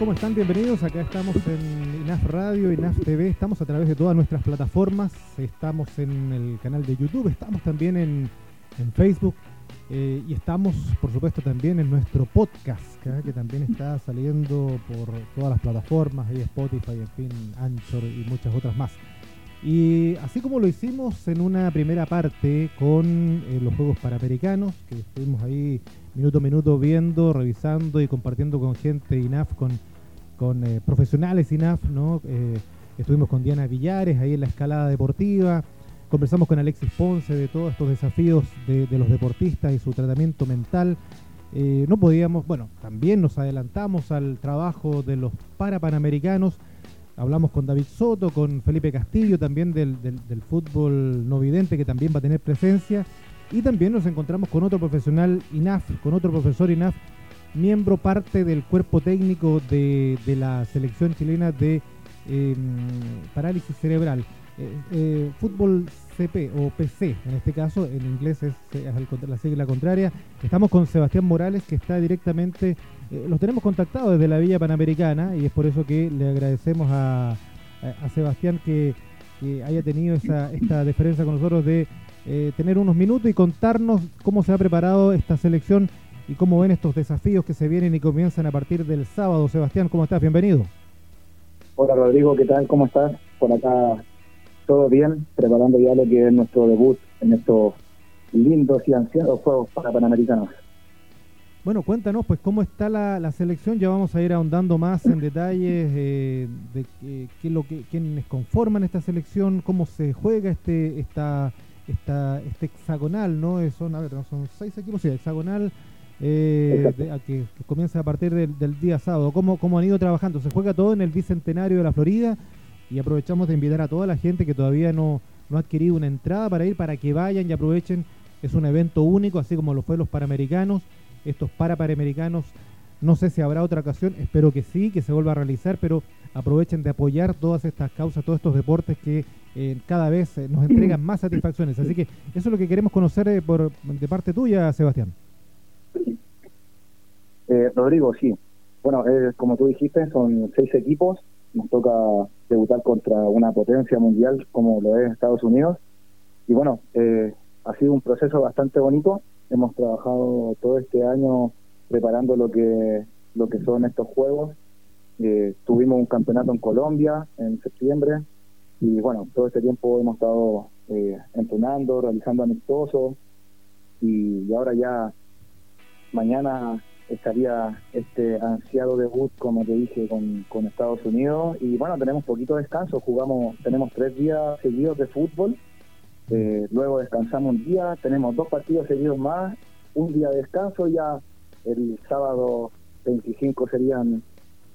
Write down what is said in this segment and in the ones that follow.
¿cómo están? Bienvenidos. Acá estamos en INAF Radio, INAF TV. Estamos a través de todas nuestras plataformas. Estamos en el canal de YouTube, estamos también en, Facebook eh, y estamos, por supuesto, también en nuestro podcast, que también está saliendo por todas las plataformas, ahí Spotify, en fin, Anchor y muchas otras más. Y así como lo hicimos en una primera parte con eh, los Juegos Panamericanos, que estuvimos ahí minuto a minuto viendo, revisando y compartiendo con gente INAF, con, con eh, profesionales INAF, ¿no? Eh, estuvimos con Diana Villares ahí en la escalada deportiva, conversamos con Alexis Ponce de todos estos desafíos de, los deportistas y su tratamiento mental. no podíamos, bueno, también nos adelantamos al trabajo de los parapanamericanos Hablamos con David Soto, con Felipe Castillo, también del, fútbol no vidente, que también va a tener presencia. Y también nos encontramos con otro profesional INAF, con otro profesor INAF, miembro parte del cuerpo técnico de, la selección chilena de em, parálisis cerebral. Eh, eh, fútbol CP o PC, en este caso, en inglés es, la sigla contraria. Estamos con Sebastián Morales, que está directamente, eh, los tenemos contactados desde la Villa Panamericana y es por eso que le agradecemos a, Sebastián que, haya tenido esa, esta deferencia con nosotros de tener unos minutos y contarnos cómo se ha preparado esta selección y cómo ven estos desafíos que se vienen y comienzan a partir del sábado. Sebastián, ¿cómo estás? Bienvenido. Hola Rodrigo, ¿qué tal? ¿Cómo estás? Por acá todo bien, preparando ya lo que es nuestro debut en estos lindos y ansiados Juegos para Panamericanos. Bueno, cuéntanos, pues, cómo está la, selección. Ya vamos a ir ahondando más en detalles eh, de qué, lo que, quiénes conforman esta selección, cómo se juega este esta, esta este hexagonal, ¿no? Eh, son, a ver, son seis equipos, sí, hexagonal, eh, que, comienza a partir del, día sábado. ¿Cómo, ¿Cómo han ido trabajando? Se juega todo en el Bicentenario de la Florida y aprovechamos de invitar a toda la gente que todavía no, no ha adquirido una entrada para ir, para que vayan y aprovechen. Es un evento único, así como lo fue los Panamericanos, estos para Panamericanos. No sé si habrá otra ocasión, espero que sí, que se vuelva a realizar, pero aprovechen de apoyar todas estas causas, todos estos deportes que eh, cada vez eh, nos entregan más satisfacciones. Así que eso es lo que queremos conocer eh, por, de parte tuya, Sebastián. Rodrigo, sí. Bueno, como tú dijiste, son seis equipos nos toca debutar contra una potencia mundial como lo es Estados Unidos. Y bueno, eh, ha sido un proceso bastante bonito. Hemos trabajado todo este año preparando lo que, lo que son estos juegos. Eh, tuvimos un campeonato en Colombia en septiembre y bueno, todo este tiempo hemos estado eh, entrenando, realizando amistosos y ahora ya mañana estaría este ansiado debut, como te dije, con, con Estados Unidos. Y bueno, tenemos poquito descanso, jugamos, tenemos tres días seguidos de fútbol, eh, luego descansamos un día, tenemos dos partidos seguidos más, un día de descanso, ya el sábado 25 serían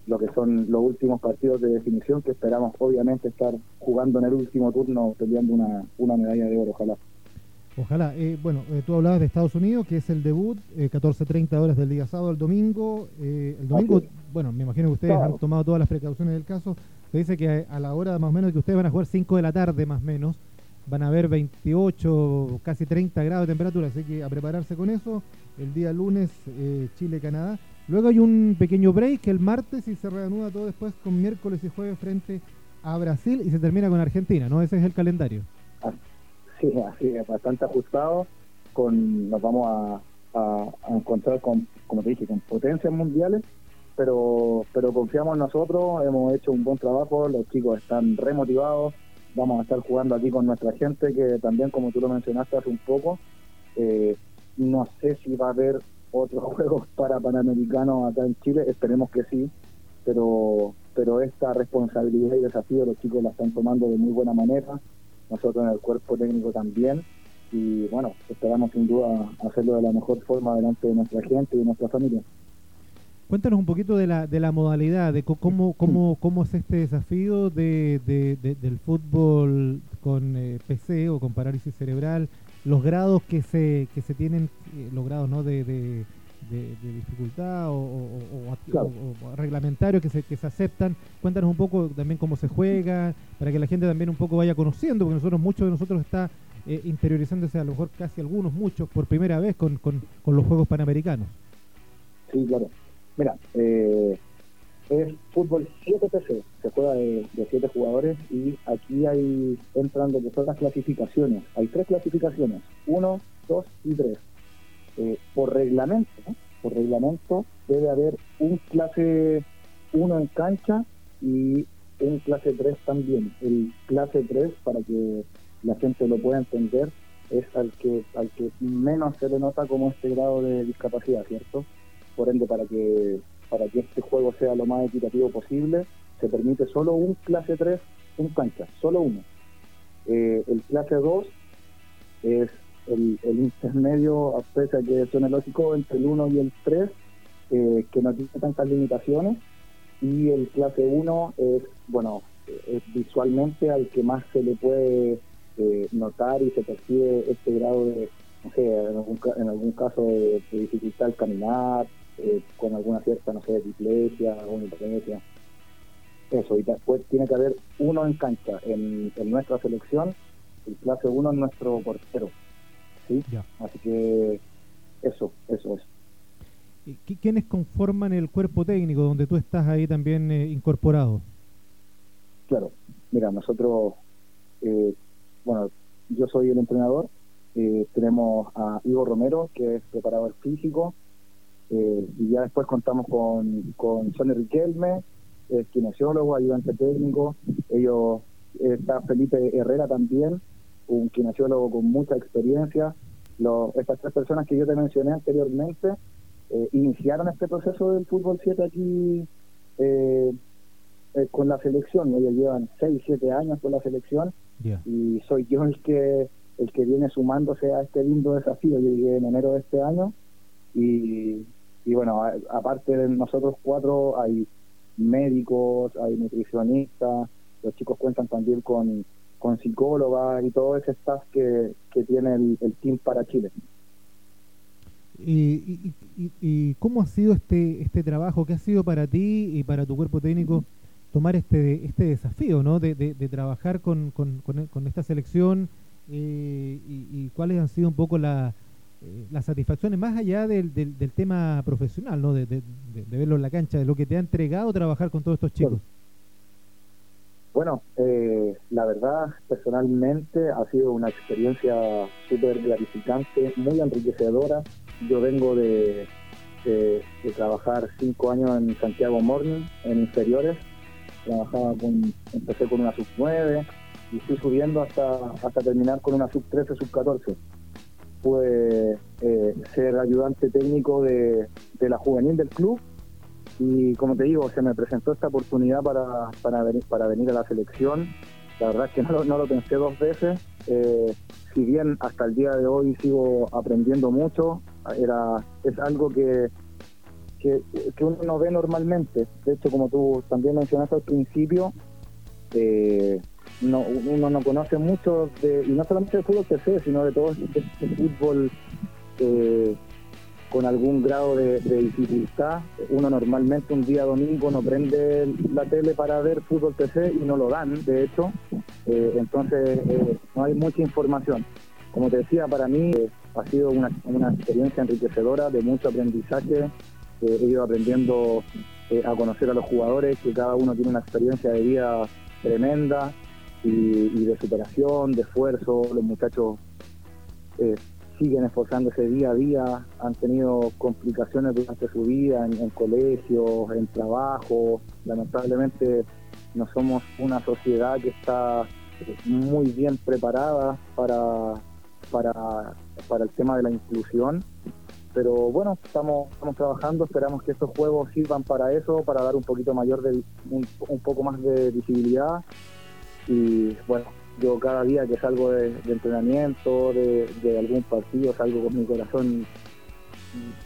lo que son los últimos partidos de definición que esperamos obviamente estar jugando en el último turno peleando una, una medalla de oro, ojalá. Ojalá. Eh, bueno, eh, tú hablabas de Estados Unidos, que es el debut, eh, 14.30 horas del día sábado al domingo. Eh, el domingo, bueno, me imagino que ustedes han tomado todas las precauciones del caso. Se dice que a, la hora más o menos que ustedes van a jugar 5 de la tarde más o menos, van a haber 28, casi 30 grados de temperatura, así que a prepararse con eso. El día lunes, Chile-Canadá. Luego hay un pequeño break el martes y se reanuda todo después con miércoles y jueves frente a Brasil y se termina con Argentina, ¿no? Ese es el calendario. Ah, Sí, así es, bastante ajustado. Con, nos vamos a, encontrar con, como te dije, con potencias mundiales, pero, pero confiamos en nosotros, hemos hecho un buen trabajo, los chicos están remotivados, vamos a estar jugando aquí con nuestra gente, que también, como tú lo mencionaste hace un poco, eh, no sé si va a haber otros juegos para Panamericanos acá en Chile, esperemos que sí, pero, pero esta responsabilidad y desafío los chicos la están tomando de muy buena manera nosotros en el cuerpo técnico también. Y bueno, esperamos sin duda hacerlo de la mejor forma delante de nuestra gente y de nuestra familia. Cuéntanos un poquito de la, de la modalidad, de cómo, cómo, cómo es este desafío de, del fútbol con eh, PC o con parálisis cerebral, los grados que se, que se tienen, eh, los grados ¿no? de, de, dificultad o, o, reglamentarios que se, que se aceptan. Cuéntanos un poco también cómo se juega, para que la gente también un poco vaya conociendo, porque nosotros, muchos de nosotros está eh, interiorizándose, a lo mejor casi algunos, muchos, por primera vez con, con, los Juegos Panamericanos. Sí, claro. Mira, eh, es fútbol 7 PC, se juega de, 7 jugadores y aquí hay entran lo que son las clasificaciones. Hay tres clasificaciones, 1, 2 y 3. Eh, por reglamento, por reglamento debe haber un clase 1 en cancha y un clase 3 también. El clase 3, para que la gente lo pueda entender, es al que al que menos se le nota como este grado de discapacidad, ¿cierto? Por ende, para que para que este juego sea lo más equitativo posible, se permite solo un clase 3 en cancha, solo uno. Eh, el clase 2 es el, intermedio, a pesar que suene lógico, entre el 1 y el 3, eh, que no tiene tantas limitaciones, y el clase 1 es, bueno, es visualmente al que más se le puede eh, notar y se percibe este grado de, no sé, en algún, caso de, dificultad al caminar, eh, con alguna cierta, no sé, dislexia, alguna hipotenesia. Eso, y después tiene que haber uno en cancha. En, nuestra selección, el clase 1 es nuestro portero. ¿Sí? Así que eso, eso es. ¿Quiénes conforman el cuerpo técnico donde tú estás ahí también eh, incorporado? Claro, mira, nosotros eh, bueno, yo soy el entrenador, eh, tenemos a Ivo Romero, que es preparador físico, eh, y ya después contamos con, con Sonny Riquelme, es kinesiólogo, ayudante técnico, ellos, está Felipe Herrera también, un kinesiólogo con mucha experiencia. estas tres personas que yo te mencioné anteriormente eh, iniciaron este proceso del fútbol 7 aquí con la selección, ellos llevan 6, 7 años con la selección y soy yo el que el que viene sumándose a este lindo desafío. Yo llegué en enero de este año y, y bueno, aparte de nosotros cuatro hay médicos, hay nutricionistas, los chicos cuentan también con, con psicólogas y todo ese staff que, que tiene el, team para Chile. ¿Y, y, y, cómo ha sido este, este trabajo? ¿Qué ha sido para ti y para tu cuerpo técnico tomar este, este desafío, ¿no? De, de, trabajar con, con, con, esta selección eh, y, cuáles han sido un poco la, eh, las satisfacciones, más allá del, del, tema profesional, ¿no? De, verlo en la cancha, de lo que te ha entregado trabajar con todos estos chicos. Bueno, eh, la verdad, personalmente ha sido una experiencia súper gratificante, muy enriquecedora. Yo vengo de, de, trabajar cinco años en Santiago Morning, en inferiores, trabajaba con, empecé con una sub 9 y fui subiendo hasta, hasta terminar con una sub 13, sub 14. Pude eh, ser ayudante técnico de, la juvenil del club y como te digo, se me presentó esta oportunidad para, para, venir, para venir a la selección. La verdad es que no, lo pensé dos veces. Eh, si bien hasta el día de hoy sigo aprendiendo mucho, era es algo que que, uno no ve normalmente. De hecho, como tú también mencionaste al principio, eh, no, uno no conoce mucho, de, y no solamente del fútbol sé, sino de todo este, este fútbol eh, con algún grado de, dificultad. Uno normalmente un día domingo no prende la tele para ver fútbol PC y no lo dan, de hecho. Eh, entonces, no hay mucha información. Como te decía, para mí ha sido una, una experiencia enriquecedora de mucho aprendizaje he ido aprendiendo eh, a conocer a los jugadores, que cada uno tiene una experiencia de vida tremenda y, de superación, de esfuerzo. Los muchachos eh, siguen esforzándose día a día, han tenido complicaciones durante su vida en, colegios, en trabajo. Lamentablemente no somos una sociedad que está eh, muy bien preparada para, para, para el tema de la inclusión pero bueno, estamos, estamos trabajando, esperamos que estos juegos sirvan para eso, para dar un poquito mayor de, un, poco más de visibilidad y bueno, yo cada día que salgo de, entrenamiento, de, algún partido, salgo con mi corazón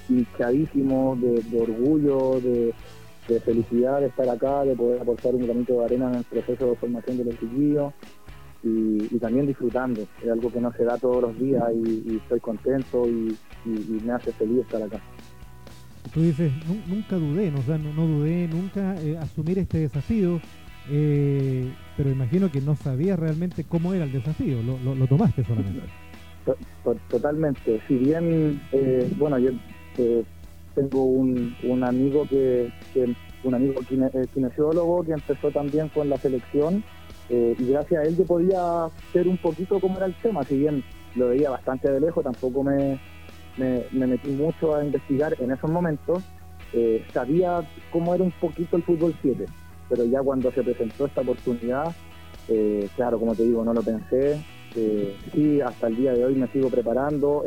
hinchadísimo de, orgullo, de, felicidad de estar acá, de poder aportar un granito de arena en el proceso de formación de los chiquillos y, también disfrutando. Es algo que no se da todos los días y, estoy contento y, me hace feliz estar acá. Tú dices, nunca dudé, ¿no? Sea, no, dudé nunca eh, asumir este desafío, eh, pero imagino que no sabías realmente cómo era el desafío, lo, tomaste solamente. Totalmente, si bien, eh, bueno, yo tengo un, un amigo que, un amigo eh, kinesiólogo que empezó también con la selección eh, y gracias a él yo podía ver un poquito cómo era el tema, si bien lo veía bastante de lejos, tampoco me, me, metí mucho a investigar en esos momentos, eh, sabía cómo era un poquito el fútbol 7, pero ya cuando se presentó esta oportunidad, claro, como te digo, no lo pensé, sí, hasta el día de hoy me sigo preparando,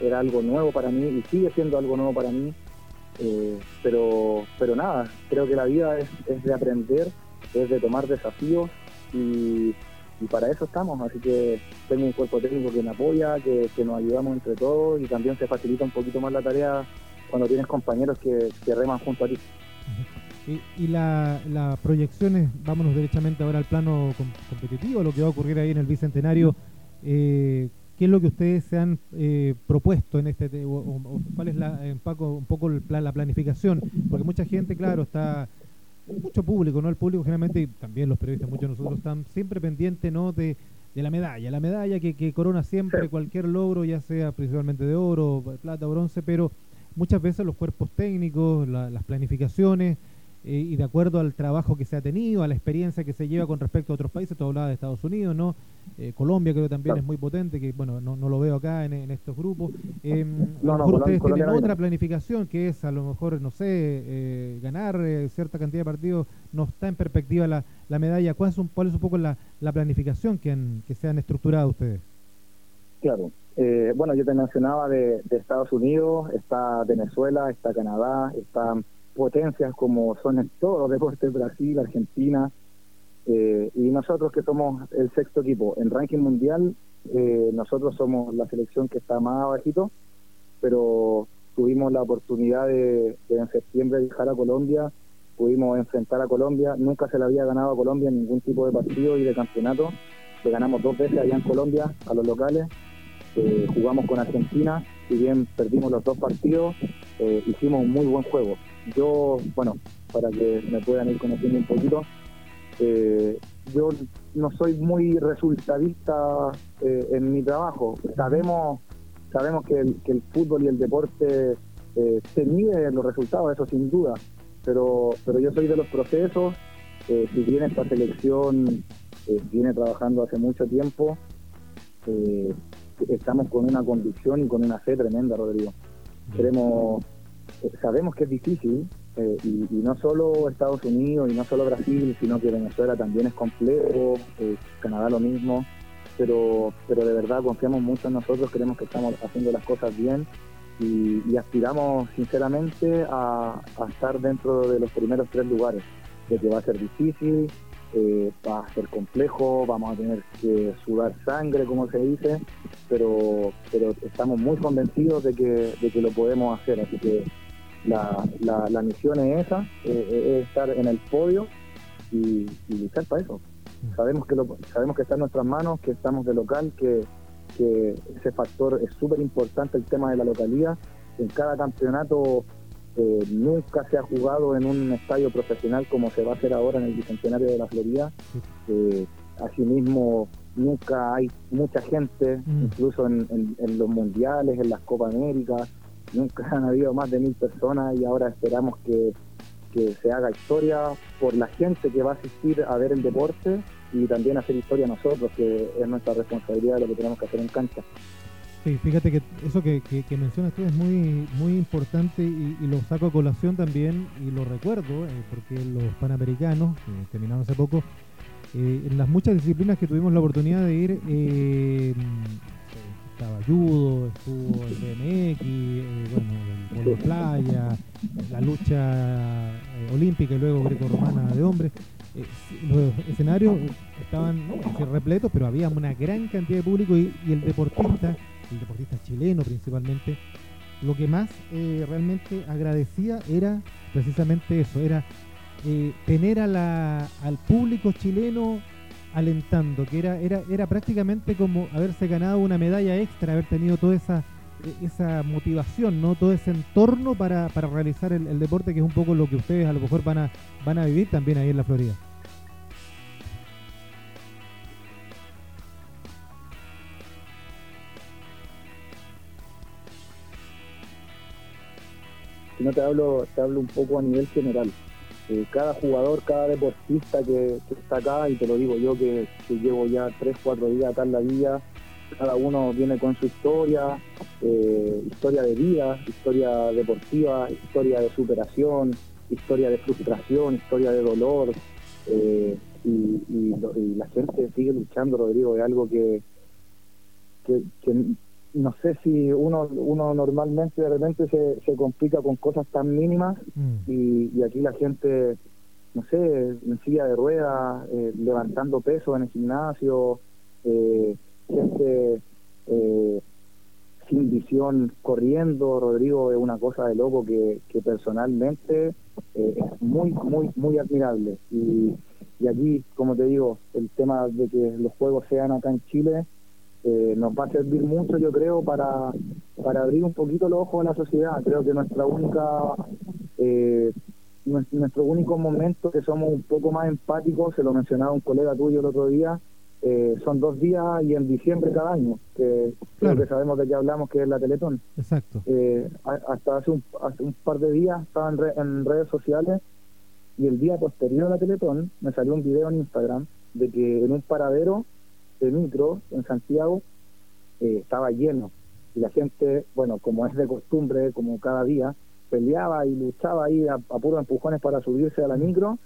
era algo nuevo para mí y sigue siendo algo nuevo para mí. Eh, pero, pero nada, creo que la vida es, de aprender, es de tomar desafíos y, para eso estamos. Así que tengo un cuerpo técnico que me apoya, que, nos ayudamos entre todos y también se facilita un poquito más la tarea cuando tienes compañeros que, reman junto a ti. Y, las proyecciones, vámonos derechamente ahora al plano competitivo, lo que va a ocurrir ahí en el Bicentenario. Eh, ¿Qué es lo que ustedes se han eh, propuesto en este, o, cuál es la, un poco, un poco el plan, la planificación? Porque mucha gente, claro, está, mucho público, ¿no? El público generalmente, y también los periodistas, muchos de nosotros están siempre pendientes, ¿no? De, de la medalla, la medalla que, que corona siempre cualquier logro, ya sea principalmente de oro, plata o bronce, pero muchas veces los cuerpos técnicos, las planificaciones, y de acuerdo al trabajo que se ha tenido, a la experiencia que se lleva con respecto a otros países, tú hablabas de Estados Unidos, ¿no? Eh, Colombia creo que también es muy potente, que bueno, no, no lo veo acá en, estos grupos. Eh, a lo mejor ustedes tienen otra planificación que es a lo mejor, no sé, eh, ganar cierta cantidad de partidos, no está en perspectiva la, la medalla. ¿Cuál es, un, ¿Cuál es un poco la, la planificación que, han, que se han estructurado ustedes? Claro. bueno, yo te mencionaba de, de Estados Unidos, está Venezuela, está Canadá, está potencias como son todos los deportes, Brasil, Argentina, eh, y nosotros que somos el sexto equipo en ranking mundial, eh, nosotros somos la selección que está más abajito, pero tuvimos la oportunidad de, en septiembre viajar a Colombia, pudimos enfrentar a Colombia, nunca se le había ganado a Colombia en ningún tipo de partido y de campeonato, le ganamos dos veces allá en Colombia a los locales, eh, jugamos con Argentina, si bien perdimos los dos partidos, hicimos un muy buen juego yo, bueno, para que me puedan ir conociendo un poquito, eh, yo no soy muy resultadista eh, en mi trabajo. Sabemos sabemos que el, que el fútbol y el deporte eh, se mide los resultados, eso sin duda, pero, pero yo soy de los procesos. si bien esta selección viene trabajando hace mucho tiempo, estamos con una convicción y con una fe tremenda, Rodrigo. Queremos eh, sabemos que es difícil, eh, y, no solo Estados Unidos y no solo Brasil, sino que Venezuela también es complejo, eh, Canadá lo mismo, pero, pero de verdad confiamos mucho en nosotros, creemos que estamos haciendo las cosas bien y, aspiramos sinceramente a, estar dentro de los primeros tres lugares, de que va a ser difícil, va a ser complejo, vamos a tener que sudar sangre, como se dice, pero, pero estamos muy convencidos de que, de que lo podemos hacer, así que la, la, misión es esa, eh, eh, es estar en el podio y, luchar para eso. Sabemos que lo, sabemos que está en nuestras manos, que estamos de local, que, ese factor es súper importante, el tema de la localidad. En cada campeonato eh, nunca se ha jugado en un estadio profesional como se va a hacer ahora en el Bicentenario de la Florida. asimismo, nunca hay mucha gente, mm. incluso en, en, los mundiales, en las Copa América, nunca han habido más de mil personas y ahora esperamos que, se haga historia por la gente que va a asistir a ver el deporte y también hacer historia nosotros, que es nuestra responsabilidad lo que tenemos que hacer en cancha. Sí, fíjate que eso que, que, mencionas tú es muy, muy importante y, lo saco a colación también y lo recuerdo, eh, porque los Panamericanos, que terminaron hace poco, eh, en las muchas disciplinas que tuvimos la oportunidad de ir, eh, estaba judo, estuvo el BMX, eh, bueno, el polo playa, la lucha eh, olímpica y luego greco-romana de hombres. Eh, los escenarios estaban repletos, pero había una gran cantidad de público y, el deportista, el deportista chileno principalmente, lo que más realmente agradecía era precisamente eso, era tener a la, al público chileno alentando, que era, era, era prácticamente como haberse ganado una medalla extra, haber tenido toda esa, esa motivación, ¿no? Todo ese entorno para, para realizar el, deporte, que es un poco lo que ustedes a lo mejor van a, van a vivir también ahí en la Florida. sino te hablo, te hablo un poco a nivel general. Cada jugador, cada deportista que, está acá, y te lo digo yo que, llevo ya tres, cuatro días acá en la villa, cada uno viene con su historia, eh, historia de vida, historia deportiva, historia de superación, historia de frustración, historia de dolor, eh, y, la gente sigue luchando, Rodrigo, es algo que, que, no sé si uno uno normalmente de repente se, se complica con cosas tan mínimas mm. y, aquí la gente, no sé, en silla de ruedas, eh, levantando peso en el gimnasio, eh, gente eh, sin visión corriendo, Rodrigo, es una cosa de loco que, que personalmente es muy, muy, muy admirable. Y, y aquí, como te digo, el tema de que los juegos sean acá en Chile eh, nos va a servir mucho, yo creo, para, para abrir un poquito los ojos a la sociedad. Creo que nuestra única, eh, nuestro único momento que somos un poco más empáticos, se lo mencionaba un colega tuyo el otro día, eh, son dos días y en diciembre cada año, que creo que sabemos de qué hablamos, que es la Teletón. Exacto. hasta hace un, hace un par de días estaba en, en redes sociales y el día posterior a la Teletón me salió un video en Instagram de que en un paradero de micro en Santiago eh, estaba lleno. Y la gente, bueno, como es de costumbre, como cada día, peleaba y luchaba ahí a, a puros empujones para subirse a la micro.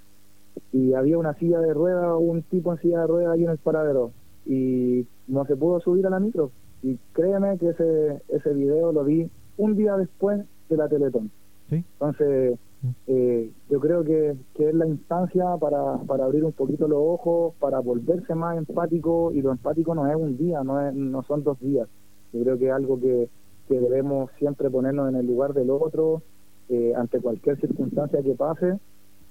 Y había una silla de rueda, un tipo en silla de rueda ahí en el paradero. Y no se pudo subir a la micro. Y créeme que ese, ese video lo vi un día después de la Teletón. Entonces, eh, yo creo que, es la instancia para, para abrir un poquito los ojos, para volverse más empático, y lo empático no es un día, no, es, no son dos días. Yo creo que es algo que, debemos siempre ponernos en el lugar del otro, eh, ante cualquier circunstancia que pase,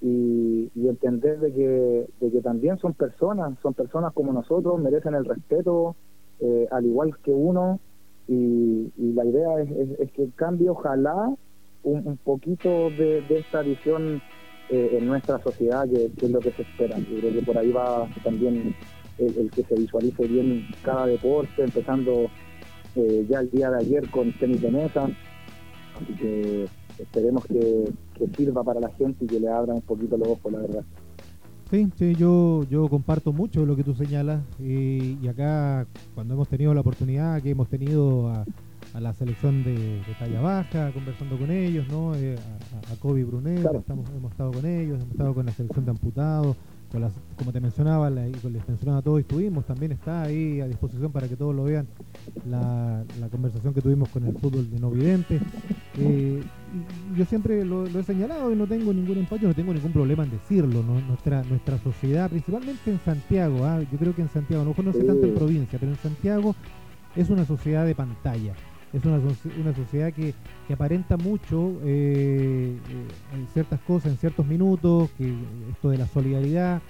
y, entender de que, de que también son personas, son personas como nosotros, merecen el respeto, eh, al igual que uno, y, la idea es, es que el cambio, ojalá, un, poquito de, esta visión eh, en nuestra sociedad, que, es lo que se espera. Yo creo que por ahí va también el, que se visualice bien cada deporte, empezando eh, ya el día de ayer con tenis de mesa. Así que esperemos que, sirva para la gente y que le abra un poquito los ojos, la verdad. Sí, sí, yo, yo comparto mucho lo que tú señalas y acá cuando hemos tenido la oportunidad que hemos tenido a, a la selección de, talla baja, conversando con ellos, ¿no? Eh, a, Kobe Brunet, estamos, hemos estado con ellos, hemos estado con la selección de amputados, con las, como te mencionaba, la, y les mencionaba a todos, estuvimos, también está ahí a disposición para que todos lo vean, la, conversación que tuvimos con el fútbol de no vidente. Eh, yo siempre lo, he señalado y no tengo ningún empacho, no tengo ningún problema en decirlo, nuestra, nuestra sociedad, principalmente en Santiago, ¿ah? yo creo que en Santiago, no conoce tanto en provincia, pero en Santiago es una sociedad de pantalla es una, una sociedad que, aparenta mucho eh, eh, en ciertas cosas, en ciertos minutos, que esto de la solidaridad,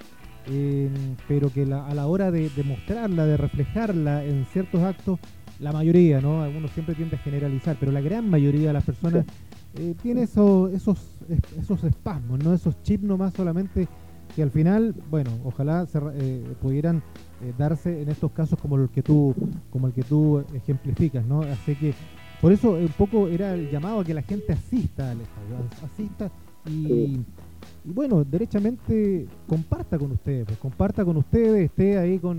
pero que a la hora de, mostrarla, de reflejarla en ciertos actos, la mayoría, ¿no? Algunos siempre tiende a generalizar, pero la gran mayoría de las personas eh, tiene esos, esos, esos espasmos, ¿no? Esos chips nomás solamente al final, bueno, ojalá se, pudieran eh, darse en estos casos como el que tú como el que tú ejemplificas, ¿no? Así que por eso un poco era el llamado a que la gente asista al estadio, asista y, bueno, derechamente comparta con ustedes, pues, comparta con ustedes, esté ahí con,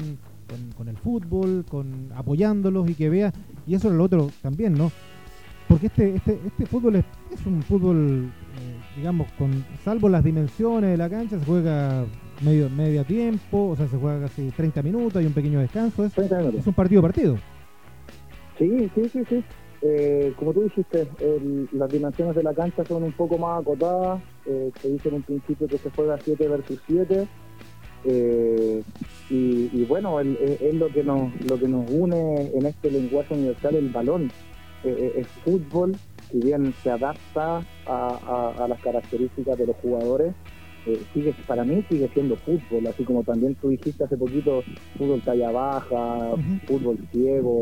con, el fútbol, con apoyándolos y que vea, y eso es lo otro también, ¿no? Porque este, este, este fútbol es, un fútbol, eh, digamos, con salvo las dimensiones de la cancha, se juega medio media tiempo, o sea, se juega casi 30 minutos, hay un pequeño descanso. Es, es un partido partido. Sí, sí, sí, sí. Eh, como tú dijiste, las dimensiones de la cancha son un poco más acotadas. Eh, se dice en un principio que se juega 7 versus 7. Eh, y, bueno, es lo que nos lo que nos une en este lenguaje universal el balón. es fútbol, si bien se adapta a las características de los jugadores, eh, sigue para mí sigue siendo fútbol, así como también tú dijiste hace poquito, fútbol talla baja, fútbol ciego,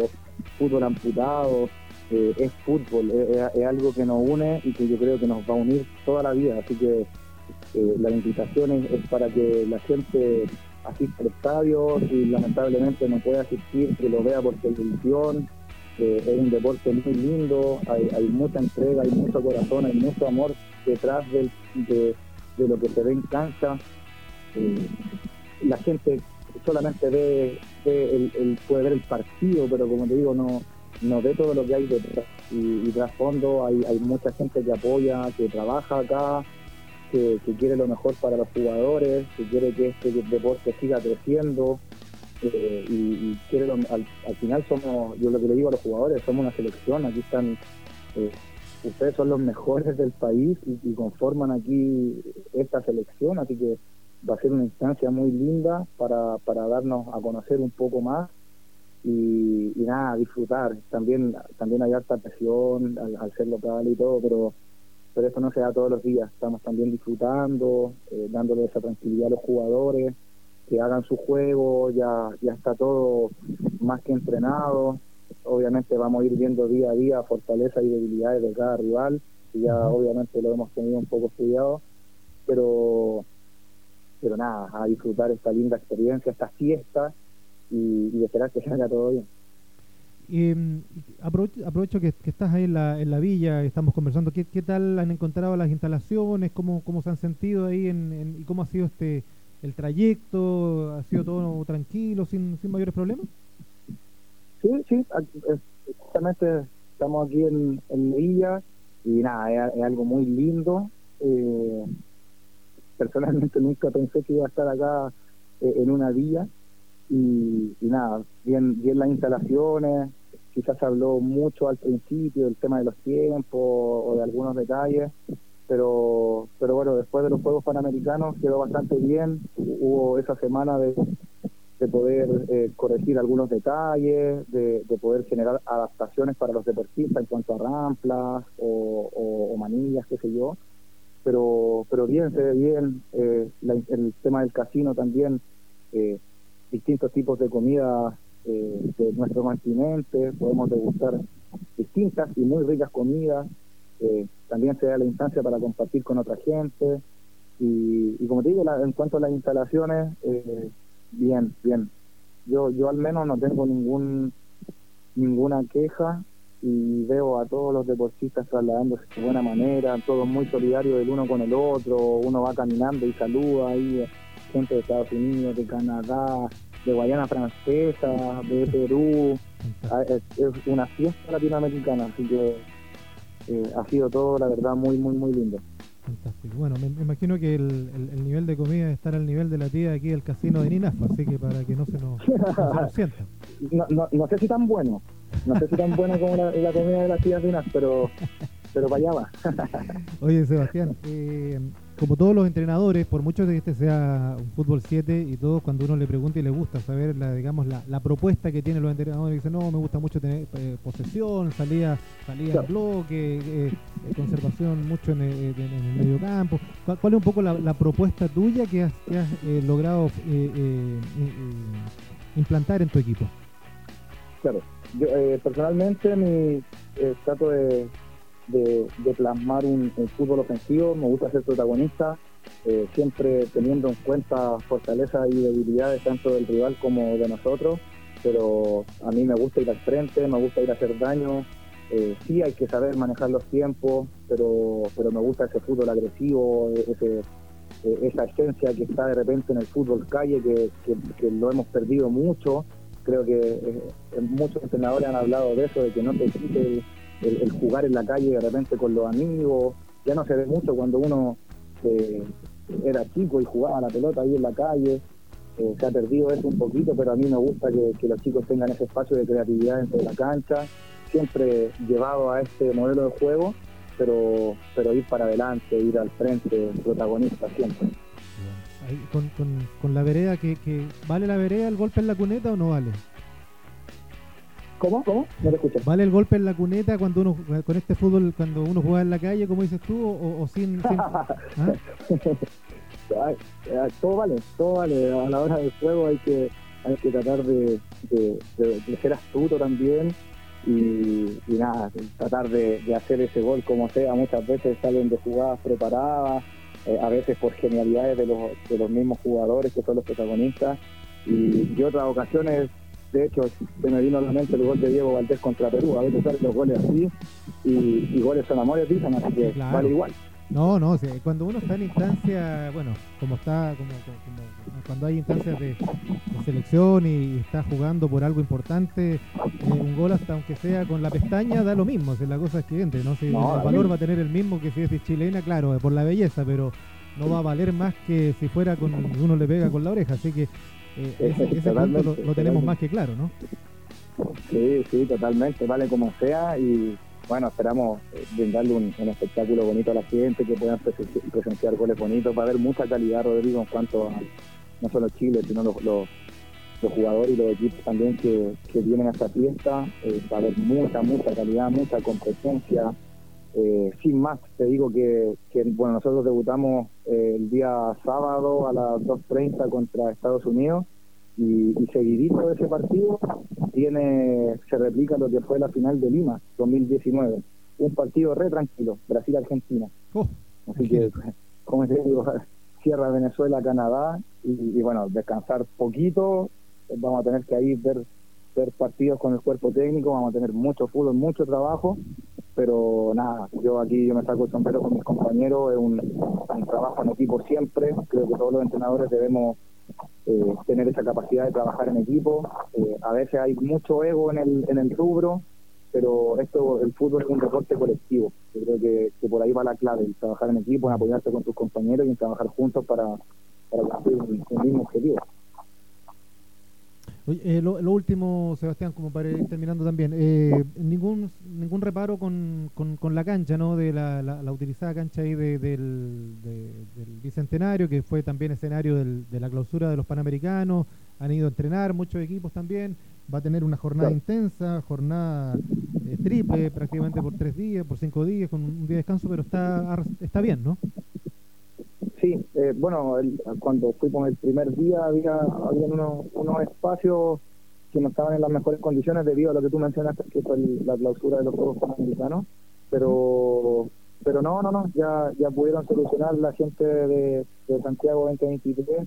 fútbol amputado, eh, es fútbol, es, algo que nos une y que yo creo que nos va a unir toda la vida, así que eh, la invitación es, para que la gente asista al estadio, y lamentablemente no puede asistir, que lo vea por televisión, es un deporte muy lindo, hay, mucha entrega, hay mucho corazón, hay mucho amor detrás de, lo que se ve en cancha. Eh, la gente solamente ve, el, puede ver el partido, pero como te digo, no, no ve todo lo que hay detrás. Y, tras fondo hay, hay mucha gente que apoya, que trabaja acá, que, quiere lo mejor para los jugadores, que quiere que este deporte siga creciendo. Eh, y, quiere al, final somos, yo lo que le digo a los jugadores, somos una selección, aquí están, eh, ustedes son los mejores del país y, conforman aquí esta selección, así que va a ser una instancia muy linda para, para darnos a conocer un poco más y, nada, disfrutar. También también hay alta presión al, ser local y todo, pero pero esto no se da todos los días. Estamos también disfrutando, eh, dándole esa tranquilidad a los jugadores, que hagan su juego, ya, ya está todo más que entrenado. Obviamente vamos a ir viendo día a día fortalezas y debilidades de cada rival, y ya obviamente lo hemos tenido un poco estudiado, pero pero nada, a disfrutar esta linda experiencia, esta fiesta y, esperar que salga todo bien. Y, aprovecho, que, estás ahí en la, en la villa, estamos conversando. ¿Qué, ¿Qué, tal han encontrado las instalaciones? ¿Cómo, cómo se han sentido ahí en, y cómo ha sido este el trayecto? ¿Ha sido todo tranquilo, sin, sin mayores problemas? Sí, sí, justamente estamos aquí en, en y nada, es, algo muy lindo. Eh, personalmente nunca pensé que iba a estar acá eh, en una villa y, nada, bien, bien las instalaciones, quizás habló mucho al principio del tema de los tiempos o de algunos detalles, pero, pero bueno, después de los Juegos Panamericanos quedó bastante bien, hubo esa semana de, de poder eh, corregir algunos detalles, de, de, poder generar adaptaciones para los deportistas en cuanto a ramplas o, o, manillas, qué sé yo, pero, pero bien, se ve bien, eh, el tema del casino también, eh, distintos tipos de comida eh, de nuestro continente, podemos degustar distintas y muy ricas comidas, eh, también se da la instancia para compartir con otra gente y, como te digo, en cuanto a las instalaciones, eh, bien, bien. Yo, yo al menos no tengo ningún ninguna queja y veo a todos los deportistas trasladándose de buena manera, todos muy solidarios el uno con el otro, uno va caminando y saluda ahí gente de Estados Unidos, de Canadá, de Guayana Francesa, de Perú. Ah, es, una fiesta latinoamericana, así que eh, ha sido todo, la verdad, muy, muy, muy lindo. Fantástico. Bueno, me, imagino que el, el, nivel de comida estar al nivel de la tía aquí del casino de Ninafa, así que para que no se nos, sienta. No, no, no, sé si tan bueno, no sé si tan bueno como la, comida de las tías de pero, pero para allá va. Oye, Sebastián, eh, como todos los entrenadores, por mucho de que este sea un fútbol 7 y todo, cuando uno le pregunta y le gusta saber la, digamos, la, propuesta que tienen los entrenadores, dicen, no, me gusta mucho tener eh, posesión, salida, salida bloque, eh, eh, conservación mucho en, el medio campo. ¿Cuál, es un poco la, propuesta tuya que has, logrado implantar en tu equipo? Claro, yo personalmente mi, trato de de, plasmar un, fútbol ofensivo, me gusta ser protagonista, eh, siempre teniendo en cuenta fortalezas y debilidades tanto del rival como de nosotros, pero a mí me gusta ir al frente, me gusta ir a hacer daño, eh, sí hay que saber manejar los tiempos, pero, pero me gusta ese fútbol agresivo, ese, eh, esa esencia que está de repente en el fútbol calle, que, que, lo hemos perdido mucho. Creo que muchos entrenadores han hablado de eso, de que no te quite el, jugar en la calle de repente con los amigos, ya no se ve mucho cuando uno eh, era chico y jugaba la pelota ahí en la calle, eh, se ha perdido eso un poquito, pero a mí me gusta que, los chicos tengan ese espacio de creatividad dentro de la cancha, siempre llevado a este modelo de juego, pero, pero ir para adelante, ir al frente, protagonista siempre. con, con, la vereda, que ¿vale la vereda el golpe en la cuneta o no vale? ¿Cómo? ¿Cómo? No te escucho. ¿Vale el golpe en la cuneta cuando uno con este fútbol cuando uno juega en la calle, como dices tú, o, sin, ¿ah? todo vale, todo vale. A la hora del juego hay que hay que tratar de, ser astuto también y, nada, tratar de, hacer ese gol como sea. Muchas veces salen de jugadas preparadas, eh, a veces por genialidades de los, de los mismos jugadores que son los protagonistas y, y otras ocasiones de hecho, se me vino a la mente el gol de Diego Valdés contra Perú. A veces salen los goles así y, goles son amores, dicen, así que vale igual. No, no, cuando uno está en instancia, bueno, como está, como, cuando hay instancias de, selección y, está jugando por algo importante, eh, un gol hasta aunque sea con la pestaña da lo mismo, si la cosa es siguiente, ¿no? Si el valor va a tener el mismo que si es de chilena, claro, por la belleza, pero no va a valer más que si fuera con uno le pega con la oreja, así que eh, ese, punto lo, tenemos más que claro, ¿no? Sí, sí, totalmente, vale como sea y bueno, esperamos eh, brindarle un, espectáculo bonito a la gente, que puedan presenciar goles bonitos, va a haber mucha calidad, Rodrigo, en cuanto a no solo Chile, sino los, los, jugadores y los equipos también que, vienen a esta fiesta, eh, va a haber mucha, mucha calidad, mucha competencia. Eh, sin más, te digo que, bueno, nosotros debutamos el día sábado a las 2.30 contra Estados Unidos y, y, seguidito de ese partido tiene se replica lo que fue la final de Lima 2019 un partido re tranquilo Brasil Argentina oh, así que como te digo cierra Venezuela Canadá y, bueno descansar poquito. Vamos a tener que ahí ver ver partidos con el cuerpo técnico vamos a tener mucho fútbol mucho trabajo pero nada yo aquí yo me saco el sombrero con mis compañeros es un, un trabajo en equipo siempre creo que todos los entrenadores debemos eh, tener esa capacidad de trabajar en equipo. Eh, a veces hay mucho ego en el, en el rubro, pero esto el fútbol es un deporte colectivo. Yo creo que, por ahí va la clave, el trabajar en equipo, en apoyarse con tus compañeros y en trabajar juntos para, para cumplir un mismo objetivo. Eh, lo, último, Sebastián, como para ir terminando también, eh, ningún ningún reparo con, con, la cancha, ¿no? De la, la, utilizada cancha ahí de, del, Bicentenario, que fue también escenario de la clausura de los Panamericanos, han ido a entrenar muchos equipos también, va a tener una jornada intensa, jornada eh, triple prácticamente por tres días, por cinco días, con un día de descanso, pero está, está bien, ¿no? Sí, eh, bueno, cuando fuimos el primer día había, había unos, unos espacios que no estaban en las mejores condiciones debido a lo que tú mencionaste, que fue la clausura de los Juegos Panamericanos, pero pero no, no, no, ya ya pudieron solucionar la gente de, Santiago 2023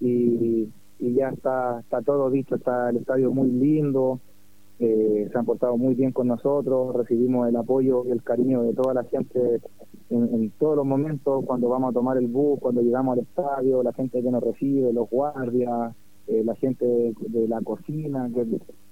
y, y ya está está todo dicho, está el estadio muy lindo, eh, se han portado muy bien con nosotros, recibimos el apoyo y el cariño de toda la gente en, todos los momentos, cuando vamos a tomar el bus, cuando llegamos al estadio, la gente que nos recibe, los guardias, eh, la gente de, la cocina, que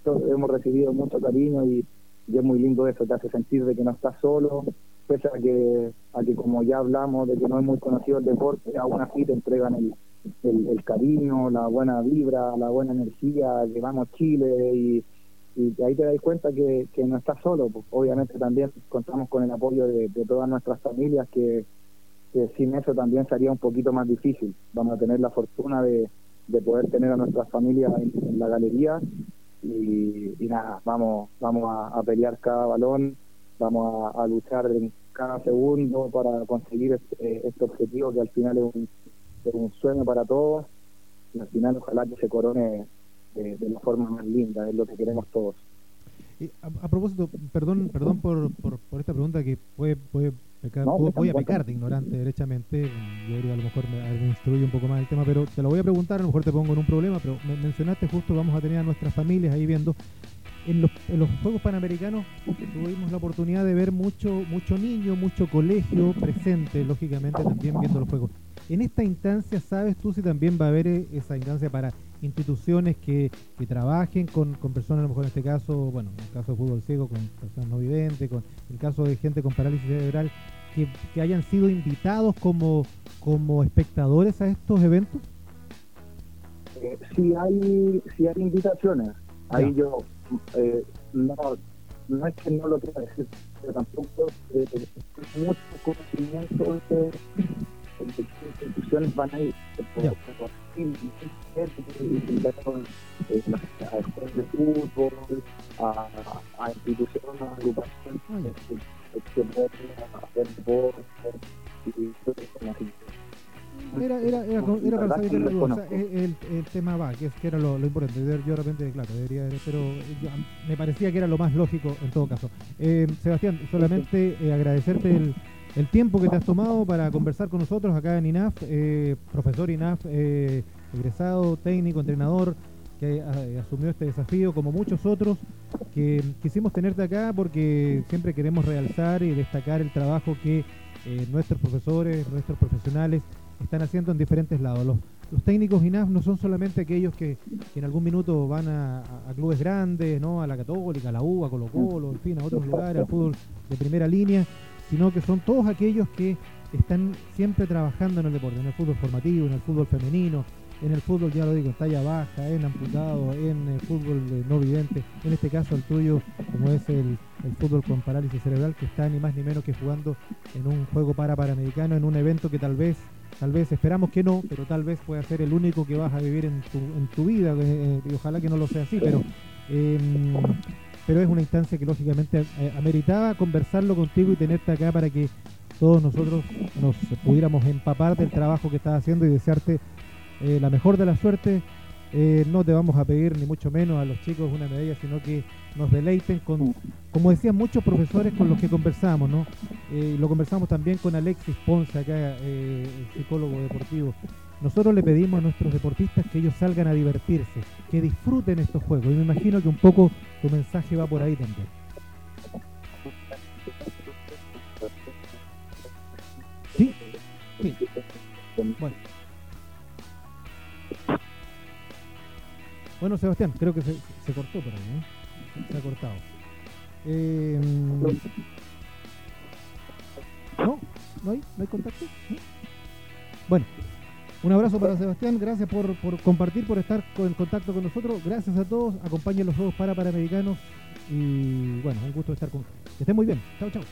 hemos recibido mucho cariño y, es muy lindo eso, te hace sentir de que no estás solo, pese a que, a que como ya hablamos de que no es muy conocido el deporte, aún así te entregan el, el, cariño, la buena vibra, la buena energía, llevamos Chile y y ahí te das cuenta que, que no estás solo. Pues, obviamente también contamos con el apoyo de, todas nuestras familias, que, sin eso también sería un poquito más difícil. Vamos a tener la fortuna de, de poder tener a nuestras familias en, la galería y, nada, vamos, vamos a, pelear cada balón, vamos a, luchar cada segundo para conseguir este, este, objetivo que al final es un, es un sueño para todos y al final ojalá que se corone de, la forma más linda, es lo que queremos todos. a, propósito, perdón perdón por, por, esta pregunta que puede, puede voy a pecar de ignorante derechamente, yo a lo mejor me, instruye un poco más el tema, pero te lo voy a preguntar, a lo mejor te pongo en un problema, pero me mencionaste justo, vamos a tener a nuestras familias ahí viendo. En los, en los Juegos Panamericanos tuvimos la oportunidad de ver mucho, mucho niño, mucho colegio presente, lógicamente también viendo los Juegos. En esta instancia, ¿sabes tú si también va a haber eh, esa instancia para instituciones que, que trabajen con, con, personas, a lo mejor en este caso, bueno, en el caso de fútbol ciego, con personas no videntes, con el caso de gente con parálisis cerebral, que, que hayan sido invitados como, como espectadores a estos eventos? Eh, sí hay sí hay invitaciones. Ahí yo eh, no, no es que no lo quiera decir, pero tampoco eh, mucho conocimiento de instituciones van a ir a escuelas de fútbol, a, instituciones, a agrupaciones que pueden hacer deporte y todo eso. Era, era, era, era para. O sea, el, el, tema va, que, es, que era lo, lo importante. Yo de repente, claro, debería, pero yo, me parecía que era lo más lógico en todo caso. Eh, Sebastián, solamente eh, agradecerte el, el tiempo que te has tomado para conversar con nosotros acá en INAF, eh, profesor INAF, eh, egresado, técnico, entrenador, que eh, asumió este desafío, como muchos otros que quisimos tenerte acá porque siempre queremos realzar y destacar el trabajo que nuestros profesores, nuestros profesionales están haciendo en diferentes lados. Los, técnicos INAF no son solamente aquellos que, en algún minuto van a, clubes grandes, ¿no? a la Católica, a la U, a Colo Colo, en fin, a otros lugares, al fútbol de primera línea, sino que son todos aquellos que están siempre trabajando en el deporte, en el fútbol formativo, en el fútbol femenino, en el fútbol, ya lo digo, en talla baja, en amputado, en el fútbol no vidente, en este caso el tuyo, como es el, fútbol con parálisis cerebral, que está ni más ni menos que jugando en un juego para panamericano, en un evento que tal vez, tal vez esperamos que no, pero tal vez pueda ser el único que vas a vivir en tu, en tu vida, eh, y ojalá que no lo sea así, pero... Em, pero es una instancia que lógicamente eh, ameritaba conversarlo contigo y tenerte acá para que todos nosotros nos pudiéramos empapar del trabajo que estás haciendo y desearte eh, la mejor de la suerte. Eh, no te vamos a pedir ni mucho menos a los chicos una medalla, sino que nos deleiten con, como decían muchos profesores con los que conversamos, ¿no? Eh, lo conversamos también con Alexis Ponce, acá, psicólogo deportivo. Nosotros le pedimos a nuestros deportistas que ellos salgan a divertirse, que disfruten estos juegos. Y me imagino que un poco tu mensaje va por ahí también. Sí, sí. Bueno. Bueno, Sebastián, creo que se, cortó por ahí, ¿no? Se ha cortado. Eh, ¿No? ¿No hay? ¿No hay contacto? Bueno, un abrazo para Sebastián, gracias por, por, compartir, por estar en contacto con nosotros. Gracias a todos, acompañen los Juegos para Panamericanos y bueno, un gusto estar con ustedes. Que estén muy bien. Chao, chao.